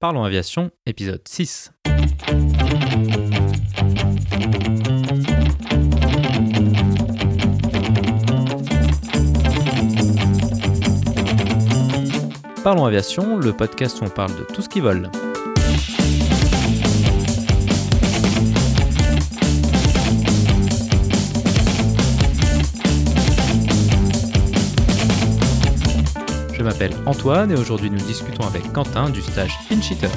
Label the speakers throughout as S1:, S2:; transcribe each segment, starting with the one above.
S1: Parlons Aviation, épisode 6. Parlons Aviation, le podcast où on parle de tout ce qui vole. M'appelle Antoine et aujourd'hui nous discutons avec Quentin du stage Pinch Eater.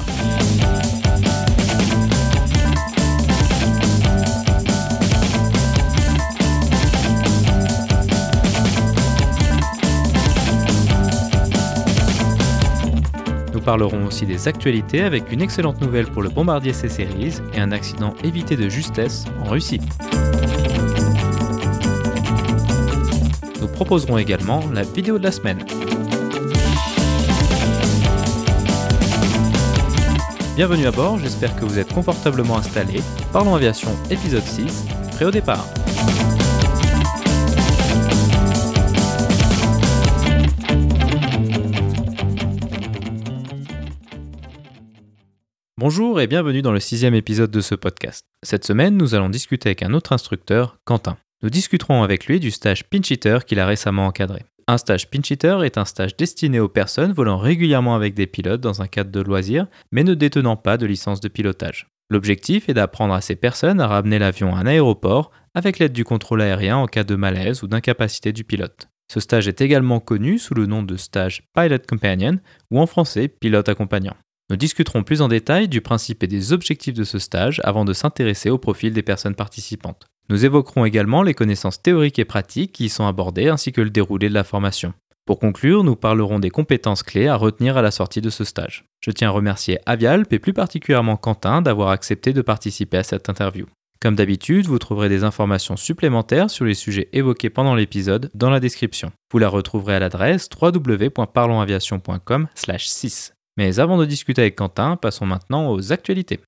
S1: Nous parlerons aussi des actualités avec une excellente nouvelle pour le bombardier C-Series et un accident évité de justesse en Russie. Nous proposerons également la vidéo de la semaine. Bienvenue à bord, j'espère que vous êtes confortablement installés. Parlons aviation épisode 6, prêt au départ. Bonjour et bienvenue dans le sixième épisode de ce podcast. Cette semaine, nous allons discuter avec un autre instructeur, Quentin. Nous discuterons avec lui du stage Pinch Eater qu'il a récemment encadré. Un stage Pinch est un stage destiné aux personnes volant régulièrement avec des pilotes dans un cadre de loisirs, mais ne détenant pas de licence de pilotage. L'objectif est d'apprendre à ces personnes à ramener l'avion à un aéroport avec l'aide du contrôle aérien en cas de malaise ou d'incapacité du pilote. Ce stage est également connu sous le nom de stage Pilot Companion ou en français pilote accompagnant. Nous discuterons plus en détail du principe et des objectifs de ce stage avant de s'intéresser au profil des personnes participantes. Nous évoquerons également les connaissances théoriques et pratiques qui y sont abordées ainsi que le déroulé de la formation. Pour conclure, nous parlerons des compétences clés à retenir à la sortie de ce stage. Je tiens à remercier Avialp et plus particulièrement Quentin d'avoir accepté de participer à cette interview. Comme d'habitude, vous trouverez des informations supplémentaires sur les sujets évoqués pendant l'épisode dans la description. Vous la retrouverez à l'adresse www.parlonsaviation.com/6. Mais avant de discuter avec Quentin, passons maintenant aux actualités.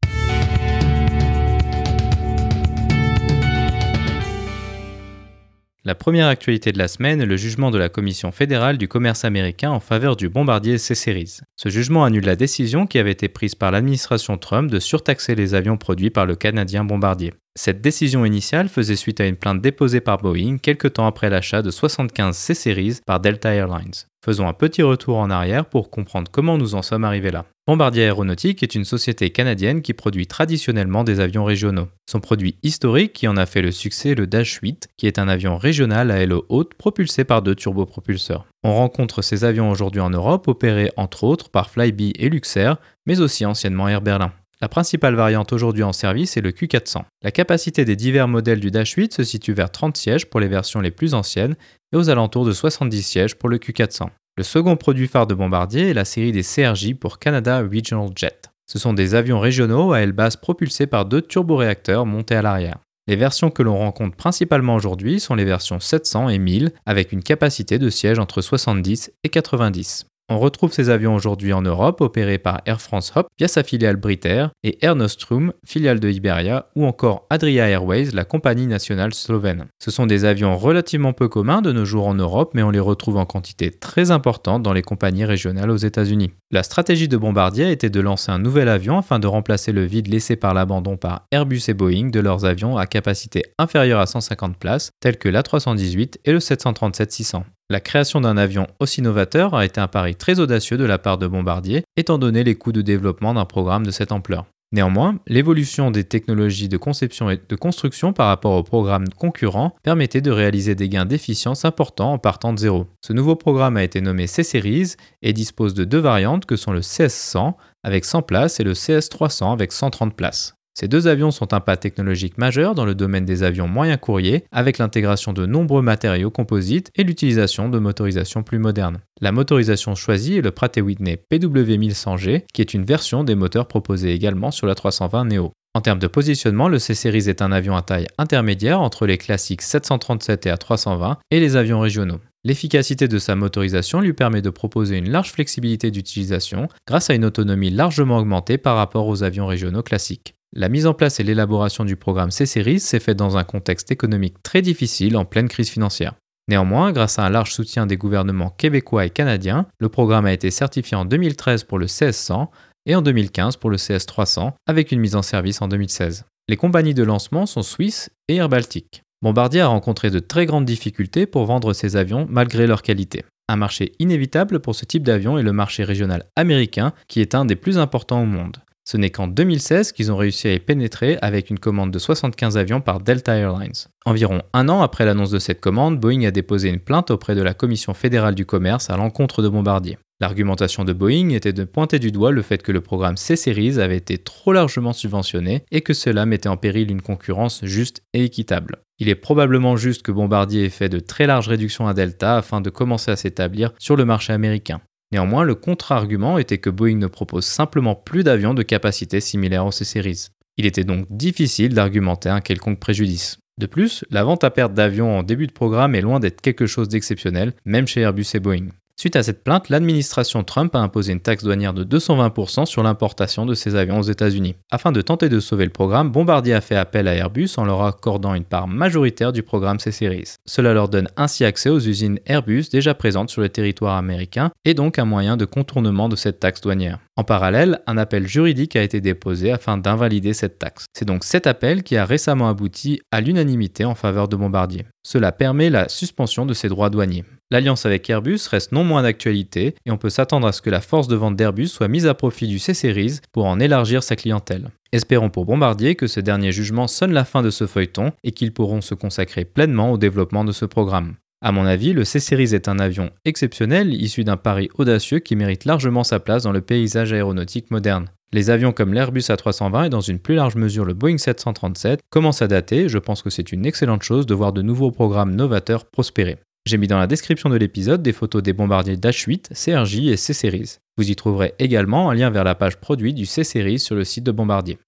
S1: La première actualité de la semaine est le jugement de la Commission fédérale du commerce américain en faveur du bombardier C-Series. Ce jugement annule la décision qui avait été prise par l'administration Trump de surtaxer les avions produits par le Canadien Bombardier. Cette décision initiale faisait suite à une plainte déposée par Boeing quelques temps après l'achat de 75 C-Series par Delta Airlines. Faisons un petit retour en arrière pour comprendre comment nous en sommes arrivés là. Bombardier Aéronautique est une société canadienne qui produit traditionnellement des avions régionaux. Son produit historique qui en a fait le succès est le Dash 8, qui est un avion régional à aile haute propulsé par deux turbopropulseurs. On rencontre ces avions aujourd'hui en Europe opérés entre autres par Flybe et Luxair, mais aussi anciennement Air Berlin. La principale variante aujourd'hui en service est le Q400. La capacité des divers modèles du Dash 8 se situe vers 30 sièges pour les versions les plus anciennes et aux alentours de 70 sièges pour le Q400. Le second produit phare de Bombardier est la série des CRJ pour Canada Regional Jet. Ce sont des avions régionaux à aile basse propulsés par deux turboréacteurs montés à l'arrière. Les versions que l'on rencontre principalement aujourd'hui sont les versions 700 et 1000 avec une capacité de siège entre 70 et 90. On retrouve ces avions aujourd'hui en Europe opérés par Air France Hop via sa filiale Britair et Air Nostrum, filiale de Iberia, ou encore Adria Airways, la compagnie nationale slovène. Ce sont des avions relativement peu communs de nos jours en Europe, mais on les retrouve en quantité très importante dans les compagnies régionales aux États-Unis. La stratégie de Bombardier était de lancer un nouvel avion afin de remplacer le vide laissé par l'abandon par Airbus et Boeing de leurs avions à capacité inférieure à 150 places, tels que l'A318 et le 737-600. La création d'un avion aussi novateur a été un pari très audacieux de la part de Bombardier, étant donné les coûts de développement d'un programme de cette ampleur. Néanmoins, l'évolution des technologies de conception et de construction par rapport aux programmes concurrents permettait de réaliser des gains d'efficience importants en partant de zéro. Ce nouveau programme a été nommé C-Series et dispose de deux variantes que sont le CS100 avec 100 places et le CS300 avec 130 places. Ces deux avions sont un pas technologique majeur dans le domaine des avions moyens courriers, avec l'intégration de nombreux matériaux composites et l'utilisation de motorisations plus modernes. La motorisation choisie est le Pratt Whitney PW1100G, qui est une version des moteurs proposés également sur la 320 Neo. En termes de positionnement, le C-Series est un avion à taille intermédiaire entre les classiques 737 et A320 et les avions régionaux. L'efficacité de sa motorisation lui permet de proposer une large flexibilité d'utilisation grâce à une autonomie largement augmentée par rapport aux avions régionaux classiques. La mise en place et l'élaboration du programme C-Series s'est faite dans un contexte économique très difficile en pleine crise financière. Néanmoins, grâce à un large soutien des gouvernements québécois et canadiens, le programme a été certifié en 2013 pour le CS100 et en 2015 pour le CS300, avec une mise en service en 2016. Les compagnies de lancement sont Swiss et Air Baltic. Bombardier a rencontré de très grandes difficultés pour vendre ses avions malgré leur qualité. Un marché inévitable pour ce type d'avion est le marché régional américain, qui est un des plus importants au monde. Ce n'est qu'en 2016 qu'ils ont réussi à y pénétrer avec une commande de 75 avions par Delta Airlines. Environ un an après l'annonce de cette commande, Boeing a déposé une plainte auprès de la Commission fédérale du commerce à l'encontre de Bombardier. L'argumentation de Boeing était de pointer du doigt le fait que le programme C-Series avait été trop largement subventionné et que cela mettait en péril une concurrence juste et équitable. Il est probablement juste que Bombardier ait fait de très larges réductions à Delta afin de commencer à s'établir sur le marché américain. Néanmoins, le contre-argument était que Boeing ne propose simplement plus d'avions de capacité similaire aux C-Series. Il était donc difficile d'argumenter un quelconque préjudice. De plus, la vente à perte d'avions en début de programme est loin d'être quelque chose d'exceptionnel, même chez Airbus et Boeing. Suite à cette plainte, l'administration Trump a imposé une taxe douanière de 220% sur l'importation de ces avions aux États-Unis. Afin de tenter de sauver le programme, Bombardier a fait appel à Airbus en leur accordant une part majoritaire du programme C-Series. Cela leur donne ainsi accès aux usines Airbus déjà présentes sur le territoire américain et donc un moyen de contournement de cette taxe douanière. En parallèle, un appel juridique a été déposé afin d'invalider cette taxe. C'est donc cet appel qui a récemment abouti à l'unanimité en faveur de Bombardier. Cela permet la suspension de ses droits douaniers. L'alliance avec Airbus reste non moins d'actualité et on peut s'attendre à ce que la force de vente d'Airbus soit mise à profit du C-Series pour en élargir sa clientèle. Espérons pour Bombardier que ce dernier jugement sonne la fin de ce feuilleton et qu'ils pourront se consacrer pleinement au développement de ce programme. À mon avis, le C-Series est un avion exceptionnel issu d'un pari audacieux qui mérite largement sa place dans le paysage aéronautique moderne. Les avions comme l'Airbus A320 et dans une plus large mesure le Boeing 737 commencent à dater, je pense que c'est une excellente chose de voir de nouveaux programmes novateurs prospérer. J'ai mis dans la description de l'épisode des photos des bombardiers Dash 8, CRJ et C-Series. Vous y trouverez également un lien vers la page produit du C-Series sur le site de Bombardier.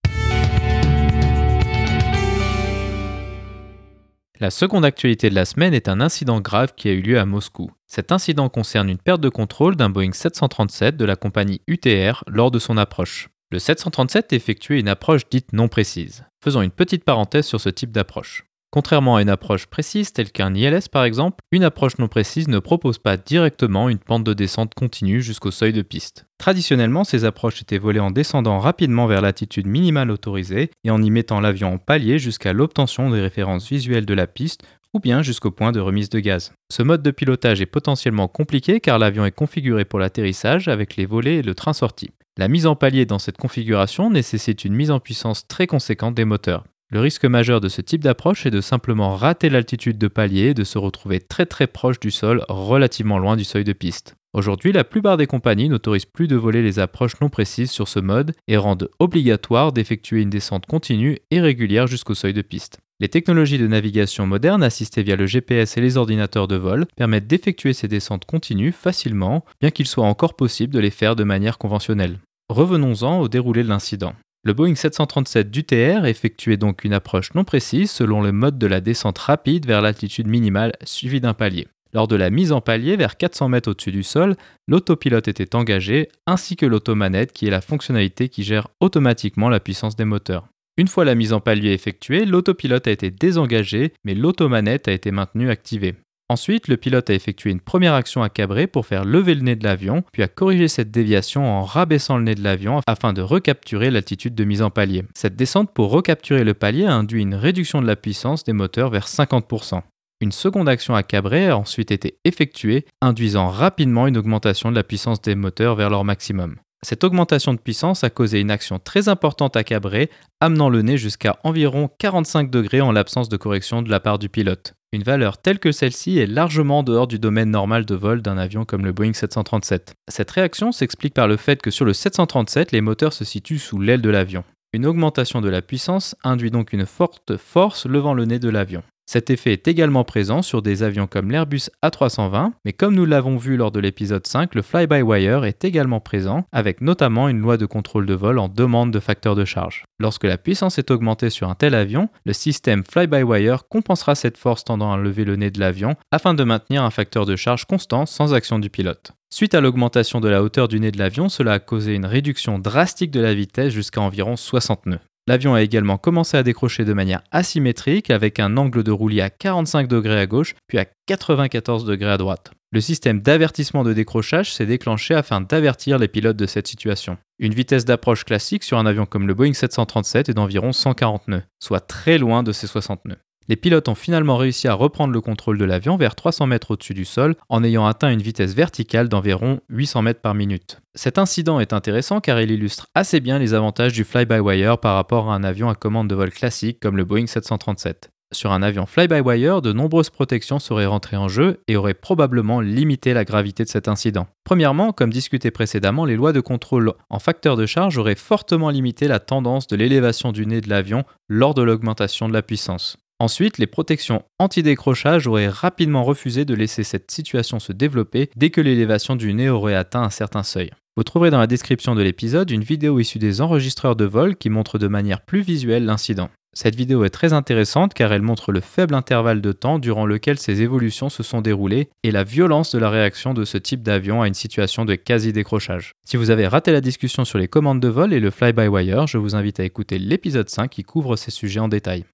S1: La seconde actualité de la semaine est un incident grave qui a eu lieu à Moscou. Cet incident concerne une perte de contrôle d'un Boeing 737 de la compagnie UTR lors de son approche. Le 737 effectuait une approche dite non précise. Faisons une petite parenthèse sur ce type d'approche. Contrairement à une approche précise telle qu'un ILS par exemple, une approche non précise ne propose pas directement une pente de descente continue jusqu'au seuil de piste. Traditionnellement, ces approches étaient volées en descendant rapidement vers l'attitude minimale autorisée et en y mettant l'avion en palier jusqu'à l'obtention des références visuelles de la piste ou bien jusqu'au point de remise de gaz. Ce mode de pilotage est potentiellement compliqué car l'avion est configuré pour l'atterrissage avec les volets et le train sorti. La mise en palier dans cette configuration nécessite une mise en puissance très conséquente des moteurs. Le risque majeur de ce type d'approche est de simplement rater l'altitude de palier et de se retrouver très très proche du sol, relativement loin du seuil de piste. Aujourd'hui, la plupart des compagnies n'autorisent plus de voler les approches non précises sur ce mode et rendent obligatoire d'effectuer une descente continue et régulière jusqu'au seuil de piste. Les technologies de navigation modernes assistées via le GPS et les ordinateurs de vol permettent d'effectuer ces descentes continues facilement, bien qu'il soit encore possible de les faire de manière conventionnelle. Revenons-en au déroulé de l'incident. Le Boeing 737 d'UTR effectuait donc une approche non précise selon le mode de la descente rapide vers l'altitude minimale suivie d'un palier. Lors de la mise en palier vers 400 mètres au-dessus du sol, l'autopilote était engagé ainsi que l'automanette qui est la fonctionnalité qui gère automatiquement la puissance des moteurs. Une fois la mise en palier effectuée, l'autopilote a été désengagé mais l'automanette a été maintenue activée. Ensuite, le pilote a effectué une première action à cabrer pour faire lever le nez de l'avion, puis a corrigé cette déviation en rabaissant le nez de l'avion afin de recapturer l'altitude de mise en palier. Cette descente pour recapturer le palier a induit une réduction de la puissance des moteurs vers 50%. Une seconde action à cabrer a ensuite été effectuée, induisant rapidement une augmentation de la puissance des moteurs vers leur maximum. Cette augmentation de puissance a causé une action très importante à cabrer, amenant le nez jusqu'à environ 45 degrés en l'absence de correction de la part du pilote. Une valeur telle que celle-ci est largement dehors du domaine normal de vol d'un avion comme le Boeing 737. Cette réaction s'explique par le fait que sur le 737, les moteurs se situent sous l'aile de l'avion. Une augmentation de la puissance induit donc une forte force levant le nez de l'avion. Cet effet est également présent sur des avions comme l'Airbus A320, mais comme nous l'avons vu lors de l'épisode 5, le fly-by-wire est également présent, avec notamment une loi de contrôle de vol en demande de facteur de charge. Lorsque la puissance est augmentée sur un tel avion, le système fly-by-wire compensera cette force tendant à lever le nez de l'avion afin de maintenir un facteur de charge constant sans action du pilote. Suite à l'augmentation de la hauteur du nez de l'avion, cela a causé une réduction drastique de la vitesse jusqu'à environ 60 nœuds. L'avion a également commencé à décrocher de manière asymétrique avec un angle de roulis à 45 degrés à gauche puis à 94 degrés à droite. Le système d'avertissement de décrochage s'est déclenché afin d'avertir les pilotes de cette situation. Une vitesse d'approche classique sur un avion comme le Boeing 737 est d'environ 140 nœuds, soit très loin de ses 60 nœuds. Les pilotes ont finalement réussi à reprendre le contrôle de l'avion vers 300 mètres au-dessus du sol en ayant atteint une vitesse verticale d'environ 800 mètres par minute. Cet incident est intéressant car il illustre assez bien les avantages du fly-by-wire par rapport à un avion à commande de vol classique comme le Boeing 737. Sur un avion fly-by-wire, de nombreuses protections seraient rentrées en jeu et auraient probablement limité la gravité de cet incident. Premièrement, comme discuté précédemment, les lois de contrôle en facteur de charge auraient fortement limité la tendance de l'élévation du nez de l'avion lors de l'augmentation de la puissance. Ensuite, les protections anti-décrochage auraient rapidement refusé de laisser cette situation se développer dès que l'élévation du nez aurait atteint un certain seuil. Vous trouverez dans la description de l'épisode une vidéo issue des enregistreurs de vol qui montre de manière plus visuelle l'incident. Cette vidéo est très intéressante car elle montre le faible intervalle de temps durant lequel ces évolutions se sont déroulées et la violence de la réaction de ce type d'avion à une situation de quasi-décrochage. Si vous avez raté la discussion sur les commandes de vol et le fly-by-wire, je vous invite à écouter l'épisode 5 qui couvre ces sujets en détail.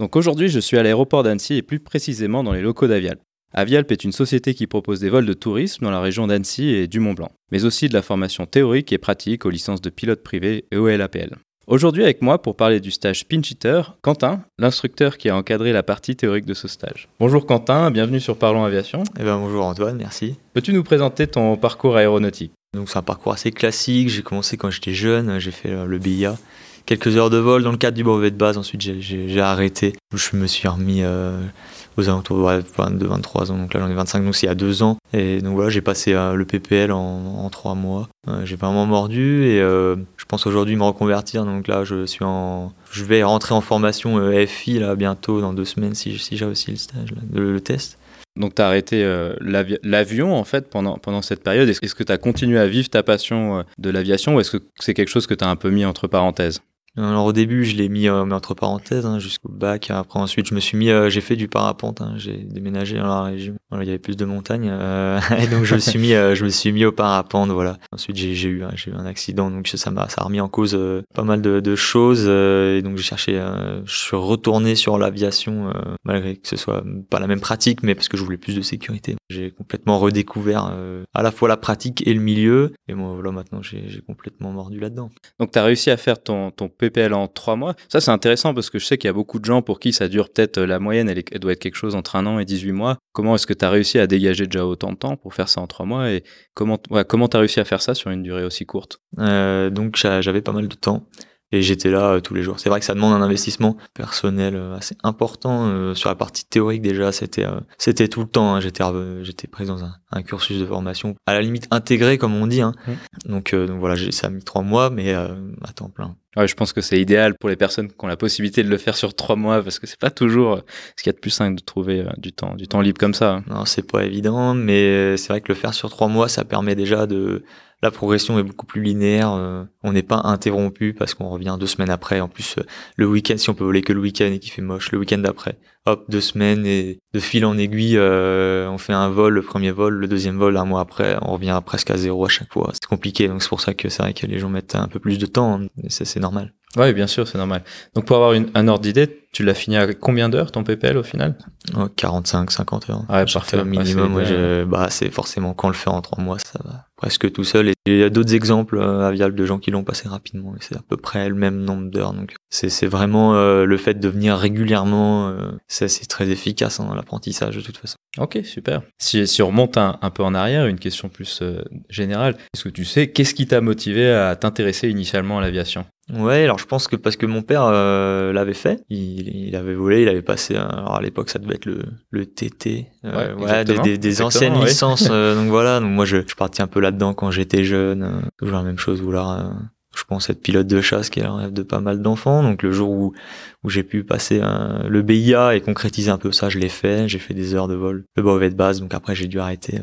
S1: Donc aujourd'hui, je suis à l'aéroport d'Annecy et plus précisément dans les locaux d'Avialp. Avialp est une société qui propose des vols de tourisme dans la région d'Annecy et du Mont-Blanc, mais aussi de la formation théorique et pratique aux licences de pilote privé et au LAPL. Aujourd'hui avec moi pour parler du stage Pinch Quentin, l'instructeur qui a encadré la partie théorique de ce stage. Bonjour Quentin, bienvenue sur Parlons Aviation.
S2: Eh ben, bonjour Antoine, merci.
S1: Peux-tu nous présenter ton parcours aéronautique?
S2: Donc c'est un parcours assez classique, j'ai commencé quand j'étais jeune, j'ai fait le BIA, quelques heures de vol dans le cadre du brevet de base, ensuite j'ai arrêté, je me suis remis... Euh, aux alentours de 22, 23 ans. Donc là, j'en ai 25, donc c'est il y a deux ans. Et donc voilà, j'ai passé euh, le PPL en, trois mois. Euh, j'ai vraiment mordu et je pense aujourd'hui me reconvertir. Donc là, je suis en, je vais rentrer en formation FI là bientôt dans deux semaines si, si j'ai aussi le stage, le, test.
S1: Donc tu as arrêté l'avion en fait pendant, pendant cette période. Est-ce que tu as continué à vivre ta passion de l'aviation ou est-ce que c'est quelque chose que tu as un peu mis entre parenthèses?
S2: Alors au début, je l'ai mis euh, entre parenthèses hein, jusqu'au bac. Après ensuite, je me suis mis, euh, j'ai fait du parapente. Hein, j'ai déménagé dans la région. il y avait plus de montagnes, euh, et donc je me suis mis, je me suis mis au parapente. Voilà. Ensuite, j'ai eu, j'ai eu un accident, donc ça m'a, ça a remis en cause pas mal de, de choses. et donc j'ai cherché, je suis retourné sur l'aviation malgré que ce soit pas la même pratique, mais parce que je voulais plus de sécurité. J'ai complètement redécouvert à la fois la pratique et le milieu. Et moi, voilà, maintenant, j'ai complètement mordu là-dedans.
S1: Donc tu as réussi à faire ton, ton PPL en trois mois. Ça, c'est intéressant parce que je sais qu'il y a beaucoup de gens pour qui ça dure peut-être euh, la moyenne, elle, doit être quelque chose entre un an et 18 mois. Comment est-ce que tu as réussi à dégager déjà autant de temps pour faire ça en trois mois et comment tu as réussi à faire ça sur une durée aussi courte?
S2: Euh, Donc, j'avais pas mal de temps et j'étais là euh, tous les jours. C'est vrai que ça demande un investissement personnel euh, assez important euh, sur la partie théorique déjà. C'était c'était tout le temps. Hein. J'étais j'étais pris dans un, un, cursus de formation à la limite intégré comme on dit. Hein. Mmh. Donc donc voilà, ça a mis trois mois, mais à temps plein.
S1: Ouais, je pense que c'est idéal pour les personnes qui ont la possibilité de le faire sur trois mois parce que c'est pas toujours ce qu'il y a de plus simple de trouver du temps, du temps libre comme ça. Hein.
S2: Non, c'est pas évident, mais c'est vrai que le faire sur trois mois, ça permet déjà de la progression est beaucoup plus linéaire. Euh, on n'est pas interrompu parce qu'on revient deux semaines après. En plus, euh, le week-end, si on peut voler que le week-end et qu'il fait moche, le week-end d'après, hop, deux semaines et de fil en aiguille, euh, on fait un vol, le premier vol, le deuxième vol, un mois après, on revient presque à zéro à chaque fois. C'est compliqué, donc c'est pour ça que c'est vrai que les gens mettent un peu plus de temps. Hein, c'est normal.
S1: Oui, bien sûr, c'est normal. Donc pour avoir une, un ordre d'idée, tu l'as fini à combien d'heures ton PPL au final?
S2: 45, 50 heures.
S1: Ouais, parfait. Au
S2: minimum, bah, c'est forcément quand on le fait en trois mois, ça va presque tout seul. Et il y a d'autres exemples euh, à Vial de gens qui l'ont passé rapidement. Et c'est à peu près le même nombre d'heures. Donc c'est vraiment euh, le fait de venir régulièrement, euh, c'est très efficace hein, dans l'apprentissage de toute façon.
S1: Ok, super. Si, on remonte un, peu en arrière, une question plus générale, est-ce que tu sais qu'est-ce qui t'a motivé à t'intéresser initialement à l'aviation?
S2: Ouais, alors je pense que parce que mon père euh, l'avait fait, il, il, avait volé, il avait passé, alors à l'époque ça devait être le, le TT, euh, ouais, des, des, anciennes licences, euh, donc voilà, donc moi je, je partais un peu là-dedans quand j'étais jeune, toujours la même chose, vouloir, je pense être pilote de chasse qui est un rêve de pas mal d'enfants, donc le jour où, où j'ai pu passer le BIA et concrétiser un peu ça, je l'ai fait, j'ai fait des heures de vol, le brevet de base, donc après j'ai dû arrêter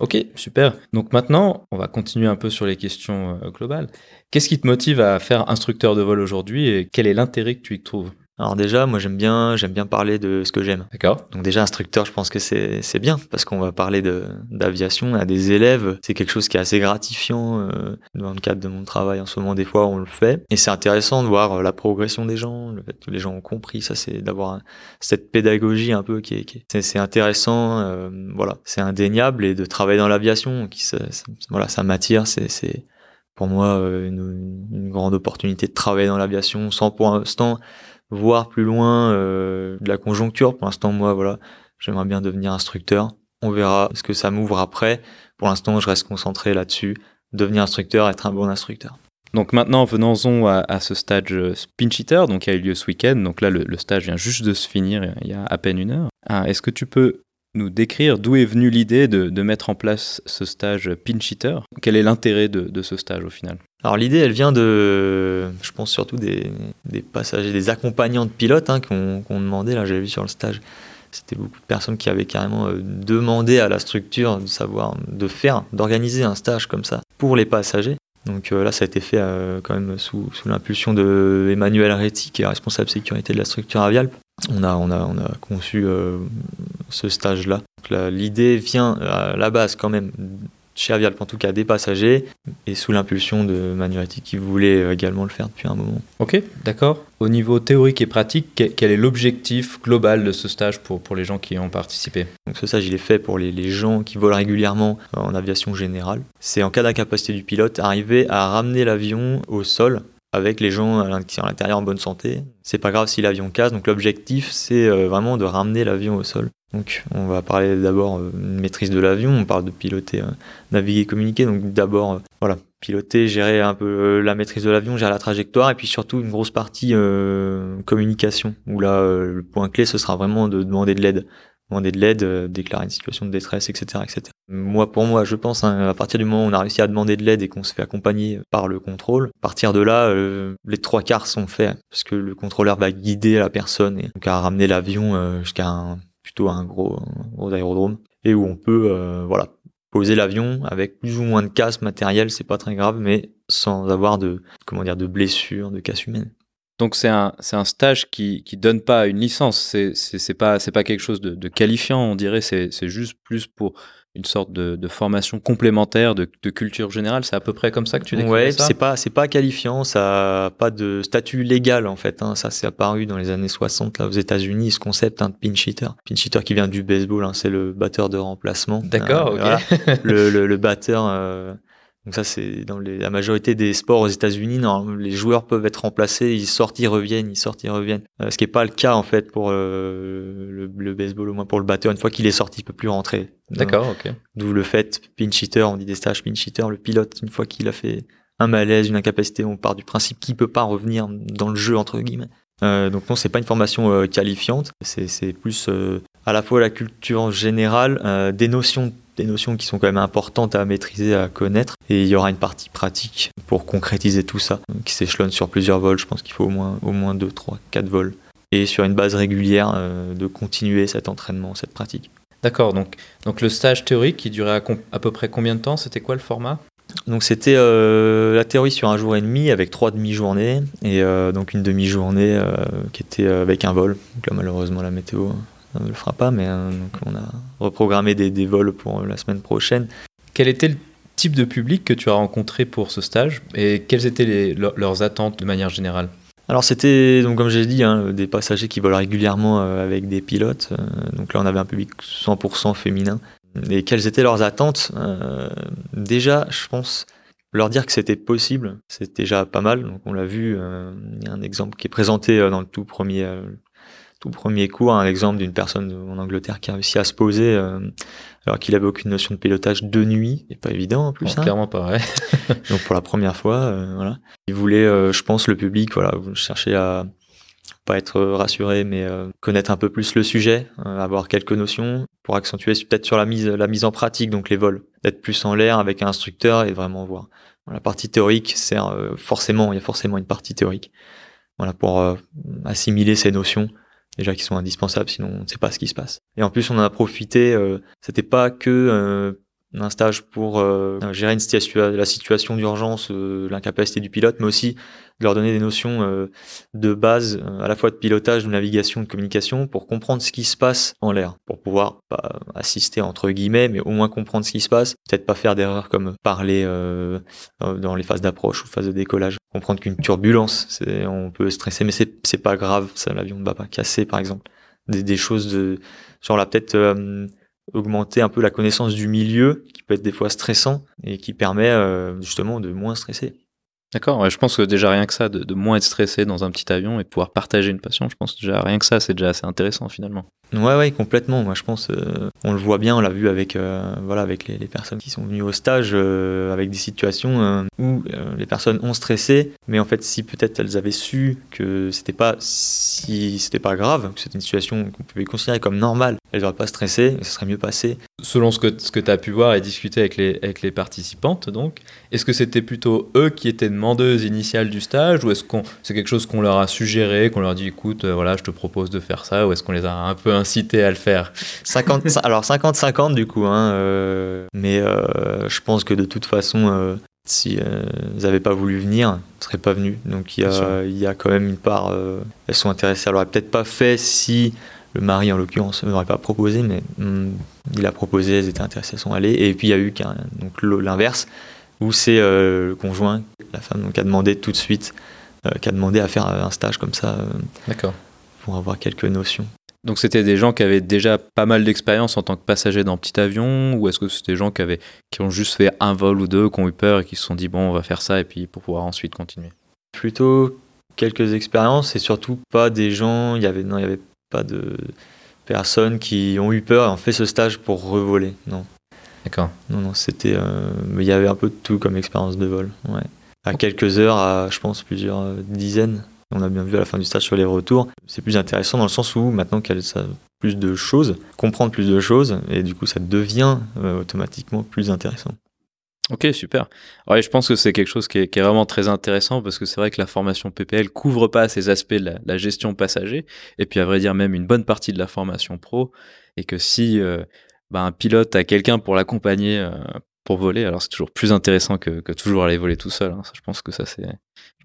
S1: Ok, super. Donc maintenant, on va continuer un peu sur les questions globales. Qu'est-ce qui te motive à faire instructeur de vol aujourd'hui et quel est l'intérêt que tu y trouves?
S2: Alors déjà, moi j'aime bien, j'aime bien parler de ce que j'aime.
S1: D'accord.
S2: Donc déjà instructeur, je pense que c'est c'est bien parce qu'on va parler de d'aviation à des élèves. C'est quelque chose qui est assez gratifiant euh, dans le cadre de mon travail en ce moment. Des fois, on le fait et c'est intéressant de voir euh, la progression des gens, le fait que les gens ont compris. Ça, c'est d'avoir un- cette pédagogie un peu qui est, qui est- c'est, c'est intéressant. euh, voilà, c'est indéniable et de travailler dans l'aviation, qui ça- voilà, ça m'attire. C'est c'est pour moi une, une grande opportunité de travailler dans l'aviation sans pour l'instant voir plus loin euh, de la conjoncture. Pour l'instant, moi, voilà, j'aimerais bien devenir instructeur. On verra ce que ça m'ouvre après. Pour l'instant, je reste concentré là-dessus. Devenir instructeur, être un bon instructeur.
S1: Donc maintenant, venons-en à, ce stage euh, Pinch Eater, donc qui a eu lieu ce week-end. Donc là, le, stage vient juste de se finir il y a à peine une heure. Ah, Est-ce que tu peux nous décrire d'où est venue l'idée de, mettre en place ce stage Pinch Eater Quel est l'intérêt de ce stage au final?
S2: Alors l'idée, elle vient de, je pense surtout des, passagers, des accompagnants de pilotes hein, qui là j'avais vu sur le stage, c'était beaucoup de personnes qui avaient carrément euh, demandé à la structure de savoir, de faire, d'organiser un stage comme ça pour les passagers. Donc euh, là, ça a été fait euh, quand même sous, l'impulsion de Emmanuel Réti, qui est responsable sécurité de la structure Avialp. On a, on a, on a conçu ce stage-là. L'idée vient à la base quand même chez Avialp, en tout cas des passagers, et sous l'impulsion de Manuati qui voulait euh, également le faire depuis un moment.
S1: Ok, d'accord. Au niveau théorique et pratique, quel, est l'objectif global de ce stage pour, pour les gens qui y ont participé?
S2: Donc ce stage, il est fait pour les, les gens qui volent régulièrement en aviation générale. C'est en cas d'incapacité du pilote, arriver à ramener l'avion au sol avec les gens l'in- qui sont à l'intérieur en bonne santé. C'est pas grave si l'avion casse, donc l'objectif, c'est euh, vraiment de ramener l'avion au sol. Donc on va parler d'abord euh, de maîtrise de l'avion, on parle de piloter, euh, naviguer, communiquer. Donc d'abord, euh, voilà, piloter, gérer un peu euh, la maîtrise de l'avion, gérer la trajectoire, et puis surtout une grosse partie euh, communication, où là, euh, le point clé, ce sera vraiment de demander de l'aide demander de l'aide, euh, déclarer une situation de détresse, etc., etc. Moi, pour moi, je pense, hein, à partir du moment où on a réussi à demander de l'aide et qu'on se fait accompagner par le contrôle, à partir de là, euh, les trois quarts sont faits, parce que le contrôleur va guider la personne et donc à ramener l'avion euh, jusqu'à un, plutôt un gros, gros aérodrome, et où on peut, euh, voilà, poser l'avion avec plus ou moins de casse matériel, c'est pas très grave, mais sans avoir de, comment dire, de blessures, de casse humaine.
S1: Donc c'est un, c'est un stage qui qui donne pas une licence, c'est c'est c'est pas c'est pas quelque chose de, de qualifiant, on dirait, c'est c'est juste plus pour une sorte de, de formation complémentaire de, de culture générale. C'est à peu près comme ça que tu décris
S2: Ouais,
S1: ça?
S2: c'est pas c'est pas qualifiant, ça a pas de statut légal en fait. Hein. Ça c'est apparu dans les années 60 là aux États-Unis ce concept hein, de pinch hitter. Pinch hitter qui vient du baseball, hein, c'est le batteur de remplacement.
S1: D'accord,
S2: Euh,
S1: ok.
S2: voilà. le, le, le batteur. euh, donc ça c'est dans les, la majorité des sports aux États-Unis. Non, les joueurs peuvent être remplacés, ils sortent, ils reviennent, ils sortent, ils reviennent. Euh, ce qui est pas le cas en fait pour euh, le, le baseball, au moins pour le batteur. Une fois qu'il est sorti, il peut plus rentrer.
S1: D'accord, ok.
S2: D'où le fait, pinch hitter, on dit des stages pinch hitter, le pilote, une fois qu'il a fait un malaise, une incapacité, on part du principe qu'il peut pas revenir dans le jeu, entre guillemets. Euh, donc non, c'est pas une formation qualifiante, c'est c'est plus à la fois la culture générale, des notions des notions qui sont quand même importantes à maîtriser, à connaître, et il y aura une partie pratique pour concrétiser tout ça, qui s'échelonne sur plusieurs vols, je pense qu'il faut au moins, au moins 2, 3, 4 vols, et sur une base régulière euh, de continuer cet entraînement, cette pratique.
S1: D'accord, donc, donc le stage théorique qui durait à, peu près combien de temps? C'était quoi le format?
S2: Donc c'était euh, la théorie sur un jour et demi avec trois demi-journées. Et euh, donc une demi-journée qui était avec un vol. Donc là malheureusement la météo ne le fera pas, mais euh, donc on a reprogrammé des, des vols pour euh, la semaine prochaine.
S1: Quel était le type de public que tu as rencontré pour ce stage et quelles étaient les- leurs attentes de manière générale?
S2: Alors c'était donc comme j'ai dit hein, des passagers qui volent régulièrement euh, avec des pilotes. donc là on avait un public 100% féminin. Et quelles étaient leurs attentes? Euh, Déjà je pense leur dire que c'était possible, c'est déjà pas mal. Donc on l'a vu, euh, il y a un exemple qui est présenté dans le tout premier, tout premier cours, un exemple d'une personne en Angleterre qui a réussi à se poser euh, alors qu'il avait aucune notion de pilotage de nuit. C'est pas évident en plus.
S1: Bon,
S2: hein.
S1: Clairement pas, ouais.
S2: Donc pour la première fois, euh, voilà. Il voulait, euh, je pense, le public, voilà, chercher à pas être rassuré, mais connaître un peu plus le sujet, avoir quelques notions pour accentuer peut-être sur la mise, la mise en pratique, donc les vols, d'être plus en l'air avec un instructeur et vraiment voir. La partie théorique sert forcément, il y a forcément une partie théorique, voilà, pour assimiler ces notions déjà qui sont indispensables, sinon on ne sait pas ce qui se passe. Et en plus, on en a profité. Euh, C'était pas que euh, un stage pour euh, gérer une situation, la situation d'urgence, euh, l'incapacité du pilote, mais aussi de leur donner des notions euh, de base, à la fois de pilotage, de navigation, de communication, pour comprendre ce qui se passe en l'air, pour pouvoir pas assister entre guillemets, mais au moins comprendre ce qui se passe, peut-être pas faire d'erreurs comme parler dans les phases d'approche ou phases de décollage, comprendre qu'une turbulence, on peut stresser, mais c'est, pas grave, l'avion ne va pas casser par exemple, des, des choses de genre là peut-être augmenter un peu la connaissance du milieu, qui peut être des fois stressant et qui permet euh, justement de moins stresser.
S1: D'accord, je pense que déjà rien que ça, de, moins être stressé dans un petit avion et pouvoir partager une passion, je pense déjà rien que ça, c'est déjà assez intéressant finalement.
S2: Ouais, ouais, complètement. Moi, je pense, euh, on le voit bien, on l'a vu avec, euh, voilà, avec les, personnes qui sont venues au stage, euh, avec des situations où les personnes ont stressé, mais en fait, si peut-être elles avaient su que c'était pas si c'était pas grave, que c'était une situation qu'on pouvait considérer comme normale, elles n'auraient pas stressé, ça serait mieux passé.
S1: Selon ce que, ce que tu as pu voir et discuter avec les, avec les participantes, donc, est-ce que c'était plutôt eux qui étaient demandeuses initiales du stage, ou est-ce qu'on c'est quelque chose qu'on leur a suggéré, qu'on leur dit, écoute, voilà, je te propose de faire ça, ou est-ce qu'on les a un peu incité à le faire
S2: 50, Alors 50-50 du coup, hein, euh, mais euh, je pense que de toute façon, euh, si elles n'avaient pas voulu venir, elles ne seraient pas venues. Donc il y, y a quand même une part, elles sont intéressées. Elles l'auraient peut-être pas fait si le mari en l'occurrence ne l'aurait pas proposé, mais hmm, il a proposé, elles étaient intéressées, elles sont allées. Et puis il y a eu donc l'inverse, où c'est le conjoint, la femme, donc, qui a demandé tout de suite, qui a demandé à faire un stage comme ça.
S1: D'accord.
S2: Pour avoir quelques notions.
S1: Donc c'était des gens qui avaient déjà pas mal d'expérience en tant que passagers dans petit avion ou est-ce que c'était des gens qui, avaient, qui ont juste fait un vol ou deux, qui ont eu peur et qui se sont dit bon on va faire ça et puis pour pouvoir ensuite continuer?
S2: Plutôt quelques expériences et surtout pas des gens, il y avait, non, il y avait pas de personnes qui ont eu peur et ont fait ce stage pour revoler, non.
S1: D'accord.
S2: Non, non, c'était... Euh, il y avait un peu de tout comme expérience de vol, ouais. À quelques heures, à je pense plusieurs euh, dizaines on a bien vu à la fin du stage sur les retours. C'est plus intéressant dans le sens où maintenant qu'elle a plus de choses, comprendre plus de choses, et du coup ça devient euh, automatiquement plus intéressant.
S1: Ok, super. Ouais, je pense que c'est quelque chose qui est, vraiment très intéressant parce que c'est vrai que la formation PPL couvre pas ces aspects de la, gestion passager et puis à vrai dire même une bonne partie de la formation pro et que si euh, bah, un pilote a quelqu'un pour l'accompagner euh, pour voler, alors c'est toujours plus intéressant que, toujours aller voler tout seul. Hein. je pense que ça c'est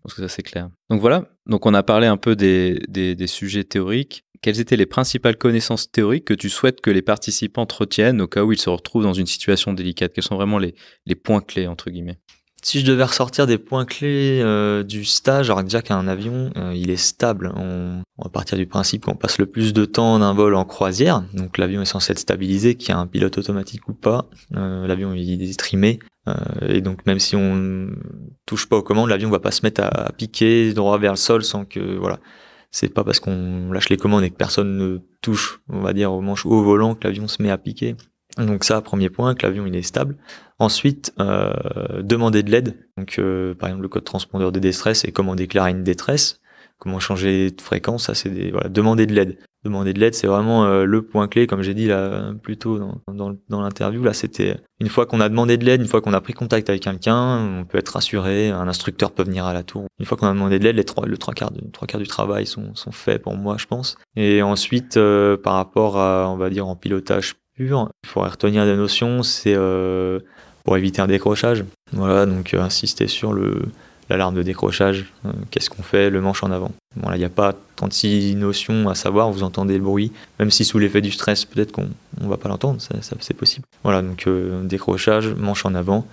S1: que ça c'est clair. Donc voilà, donc on a parlé un peu des, des, sujets théoriques. Quelles étaient les principales connaissances théoriques que tu souhaites que les participants retiennent au cas où ils se retrouvent dans une situation délicate? Quels sont vraiment les, les points clés, entre guillemets?
S2: Si je devais ressortir des points clés euh, du stage, alors déjà qu'un avion, euh, il est stable. On, on, va partir du principe qu'on passe le plus de temps d'un vol en croisière, donc l'avion est censé être stabilisé, qu'il y a un pilote automatique ou pas. Euh, l'avion est trimé, et donc même si on touche pas aux commandes, l'avion va pas se mettre à, piquer droit vers le sol sans que voilà. C'est pas parce qu'on lâche les commandes et que personne ne touche, on va dire, au manche ou au volant que l'avion se met à piquer. Donc ça, premier point, que l'avion il est stable. Ensuite, euh, demander de l'aide. Donc euh, par exemple le code transpondeur de détresse et comment déclarer une détresse, comment changer de fréquence, ça c'est des voilà, demander de l'aide. Demander de l'aide, c'est vraiment euh, le point clé, comme j'ai dit là plus tôt dans, dans, dans l'interview. Là, c'était une fois qu'on a demandé de l'aide, une fois qu'on a pris contact avec quelqu'un, on peut être rassuré. Un instructeur peut venir à la tour. Une fois qu'on a demandé de l'aide, les trois, le trois quarts, trois quarts du travail sont, sont faits pour moi, je pense. Et ensuite, euh, par rapport à, on va dire, en pilotage il faudrait retenir des notions. C'est euh, pour éviter un décrochage. Voilà, donc insister sur le l'alarme de décrochage, euh, qu'est-ce qu'on fait, le manche en avant. Bon, là, il n'y a pas 36 notions à savoir, vous entendez le bruit, même si sous l'effet du stress, peut-être qu'on ne va pas l'entendre, ça, c'est possible. Voilà, donc euh, décrochage, manche en avant,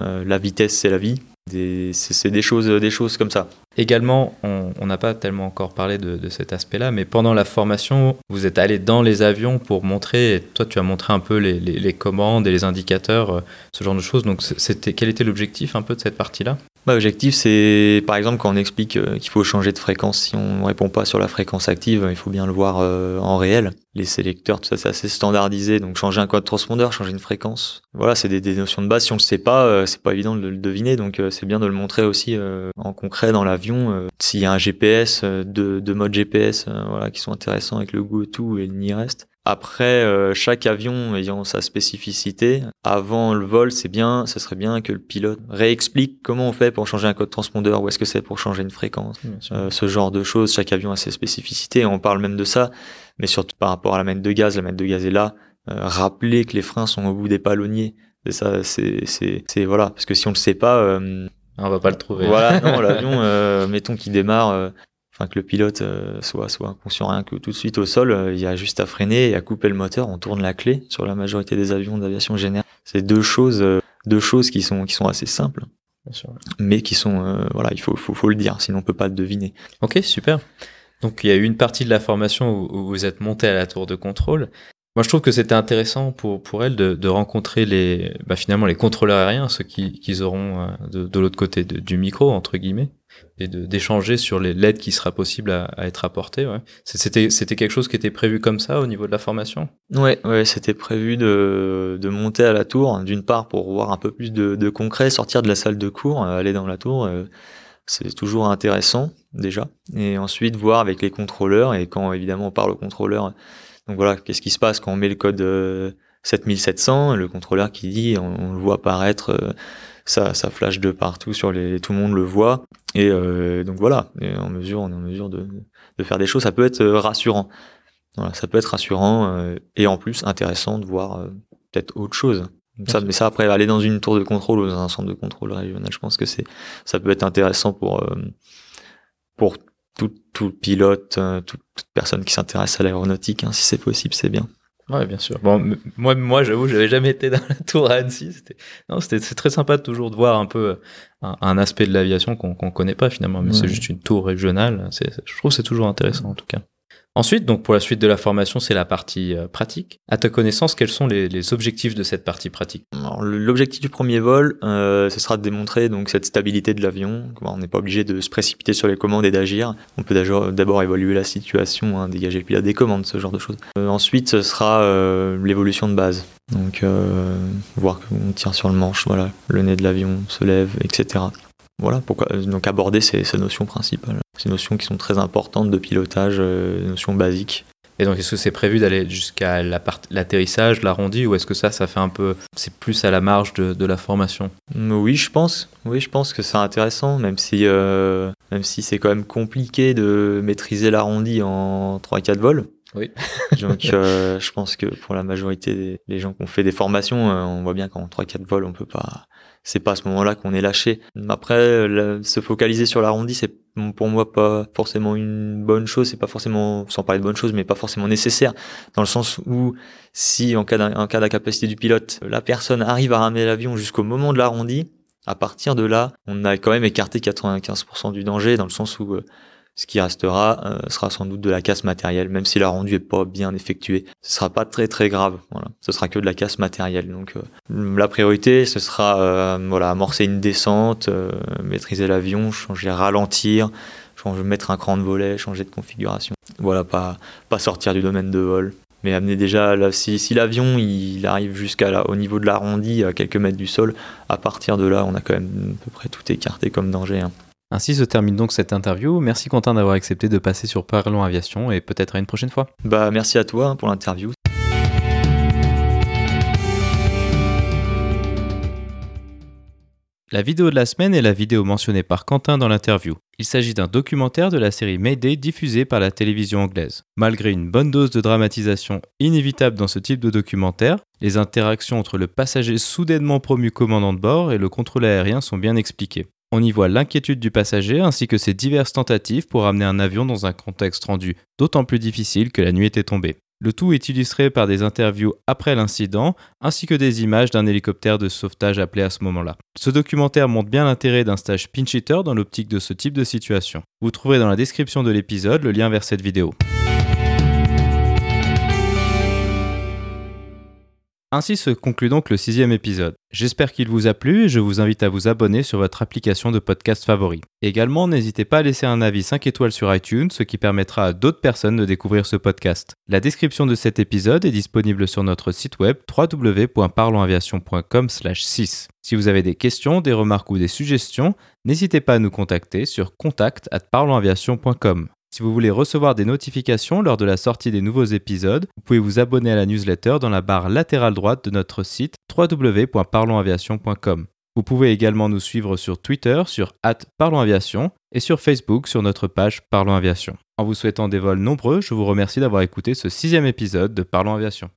S2: euh, la vitesse, c'est la vie, c'est des choses, des choses comme ça.
S1: Également, on n'a pas tellement encore parlé de, cet aspect-là, mais pendant la formation, vous êtes allé dans les avions pour montrer, et toi tu as montré un peu les, les commandes et les indicateurs, ce genre de choses. Donc, c'était quel était l'objectif un peu de cette partie-là?
S2: L'objectif, c'est par exemple quand on explique euh, qu'il faut changer de fréquence, si on ne répond pas sur la fréquence active, il faut bien le voir euh, en réel. Les sélecteurs, tout ça, c'est assez standardisé. Donc changer un code transpondeur, changer une fréquence, voilà, c'est des, notions de base. Si on ne le sait pas, euh, c'est pas évident de le deviner. Donc c'est bien de le montrer aussi en concret dans l'avion. S'il y a un GPS, deux, modes GPS, voilà, qui sont intéressants avec le goût et le reste. Après, euh, chaque avion ayant sa spécificité, avant le vol, c'est bien, ce serait bien que le pilote réexplique comment on fait pour changer un code transpondeur, où est-ce que c'est pour changer une fréquence, euh, ce genre de choses. Chaque avion a ses spécificités, on parle même de ça, mais surtout par rapport à la mètre de gaz, la mètre de gaz est là. Euh, rappeler que les freins sont au bout des palonniers, Et ça, c'est, c'est, c'est voilà, parce que si on le sait pas, euh,
S1: on va pas le trouver.
S2: Voilà, non, l'avion, euh, mettons qu'il démarre, euh, enfin que le pilote soit soit inconscient rien que tout de suite au sol, il y a juste à freiner et à couper le moteur, on tourne la clé sur la majorité des avions d'aviation générale. C'est deux choses, deux choses qui sont qui sont assez simples. Bien sûr. Mais qui sont, voilà, il faut, faut, faut le dire, sinon on peut pas le deviner.
S1: Ok, super. Donc il y a eu une partie de la formation où, vous êtes monté à la tour de contrôle. Moi, je trouve que c'était intéressant pour, pour elle de, de rencontrer les, bah, finalement les contrôleurs aériens, ceux qui, qui auront euh, de, de l'autre côté du micro, entre guillemets, et d'échanger sur l'aide qui sera possible à, à être apportée. Ouais. C'était quelque chose qui était prévu comme ça au niveau de la formation?
S2: Ouais, ouais c'était prévu de, de monter à la tour, d'une part pour voir un peu plus de, de concret, sortir de la salle de cours, euh, aller dans la tour. Euh, c'est toujours intéressant déjà. Et ensuite voir avec les contrôleurs et quand évidemment on parle au contrôleur, donc voilà, qu'est-ce qui se passe quand on met le code 7700, euh, le contrôleur qui dit, on, le voit apparaître, euh, ça, ça flash de partout sur les, tout le monde le voit. Et euh, donc voilà, et en mesure, on est en mesure de, de faire des choses. Ça peut être rassurant. Voilà, ça peut être rassurant et en plus intéressant de voir peut-être autre chose. Ça, mais ça, après, aller dans une tour de contrôle ou dans un centre de contrôle régional, je pense que c'est, ça peut être intéressant pour, euh, pour tout, tout pilote, euh, toute, personne qui s'intéresse à l'aéronautique. Hein, si c'est possible, c'est bien.
S1: Ouais, bien sûr. Bon, moi, moi, j'avoue, j'avais jamais été dans la tour à Annecy. C'était, non, c'était, c'est très sympa de toujours de voir un peu un, un aspect de l'aviation qu'on, qu'on connaît pas finalement, mais c'est juste une tour régionale. C'est, je trouve que c'est toujours intéressant en tout cas. Ensuite, donc pour la suite de la formation, c'est la partie euh, pratique. À ta connaissance, quels sont les, objectifs de cette partie pratique?
S2: L'objectif du premier vol, euh, ce sera de démontrer donc cette stabilité de l'avion. On n'est pas obligé de se précipiter sur les commandes et d'agir. On peut d'abord évaluer la situation, hein, dégager le pilote des commandes, ce genre de choses. Euh, ensuite, ce sera l'évolution de base. Donc voir qu'on tire sur le manche, voilà, le nez de l'avion se lève, etc. Voilà, pourquoi donc aborder ces, ces notions principales, ces notions qui sont très importantes de pilotage, euh, notions basiques.
S1: Et donc, est-ce que c'est prévu d'aller jusqu'à l'atterrissage, l'arrondi, ou est-ce que ça, ça fait un peu, c'est plus à la marge de, de, la formation?
S2: Oui, je pense. Oui, je pense que c'est intéressant, même si, euh, même si c'est quand même compliqué de maîtriser l'arrondi en 3-4 vols.
S1: Oui.
S2: donc, euh, je pense que pour la majorité des gens qui ont fait des formations, on voit bien qu'en 3-4 vols, on peut pas, c'est pas à ce moment-là qu'on est lâché. Après, se focaliser sur l'arrondi, c'est pour moi pas forcément une bonne chose, c'est pas forcément, sans parler de bonne chose, mais pas forcément nécessaire, dans le sens où si en cas d'incapacité du pilote, la personne arrive à ramener l'avion jusqu'au moment de l'arrondi, à partir de là, on a quand même écarté 95% du danger, dans le sens où euh, ce qui restera euh, sera sans doute de la casse matérielle, même si la rendue est pas bien effectuée. Ce sera pas très très grave. Voilà, ce sera que de la casse matérielle. Donc euh, la priorité, ce sera euh, voilà amorcer une descente, maîtriser l'avion, changer, ralentir, changer, mettre un cran de volet, changer de configuration. Voilà, pas pas sortir du domaine de vol. Mais amener déjà, si l'avion il arrive jusqu'à au niveau de l'arrondi, à quelques mètres du sol, à partir de là, on a quand même à peu près tout écarté comme danger. Hein.
S1: Ainsi se termine donc cette interview. Merci Quentin d'avoir accepté de passer sur Parlons Aviation et peut-être à une prochaine fois.
S2: Bah merci à toi hein, pour l'interview.
S1: La vidéo de la semaine est la vidéo mentionnée par Quentin dans l'interview. Il s'agit d'un documentaire de la série Mayday diffusée par la télévision anglaise. Malgré une bonne dose de dramatisation inévitable dans ce type de documentaire, les interactions entre le passager soudainement promu commandant de bord et le contrôle aérien sont bien expliquées. On y voit l'inquiétude du passager ainsi que ses diverses tentatives pour amener un avion dans un contexte rendu d'autant plus difficile que la nuit était tombée. Le tout est illustré par des interviews après l'incident, ainsi que des images d'un hélicoptère de sauvetage appelé à ce moment-là. Ce documentaire montre bien l'intérêt d'un stage pinch hitter dans l'optique de ce type de situation. Vous trouverez dans la description de l'épisode le lien vers cette vidéo. Ainsi se conclut donc le sixième épisode. J'espère qu'il vous a plu et je vous invite à vous abonner sur votre application de podcast favori. Également, n'hésitez pas à laisser un avis 5 étoiles sur iTunes, ce qui permettra à d'autres personnes de découvrir ce podcast. La description de cet épisode est disponible sur notre site web www.parlonsaviation.com/6. Si vous avez des questions, des remarques ou des suggestions, n'hésitez pas à nous contacter sur contact@parlonsaviation.com. Si vous voulez recevoir des notifications lors de la sortie des nouveaux épisodes, vous pouvez vous abonner à la newsletter dans la barre latérale droite de notre site www.parlonsaviation.com. Vous pouvez également nous suivre sur Twitter sur @parlonsaviation et sur Facebook sur notre page Parlons Aviation. En vous souhaitant des vols nombreux, je vous remercie d'avoir écouté ce sixième épisode de Parlons Aviation.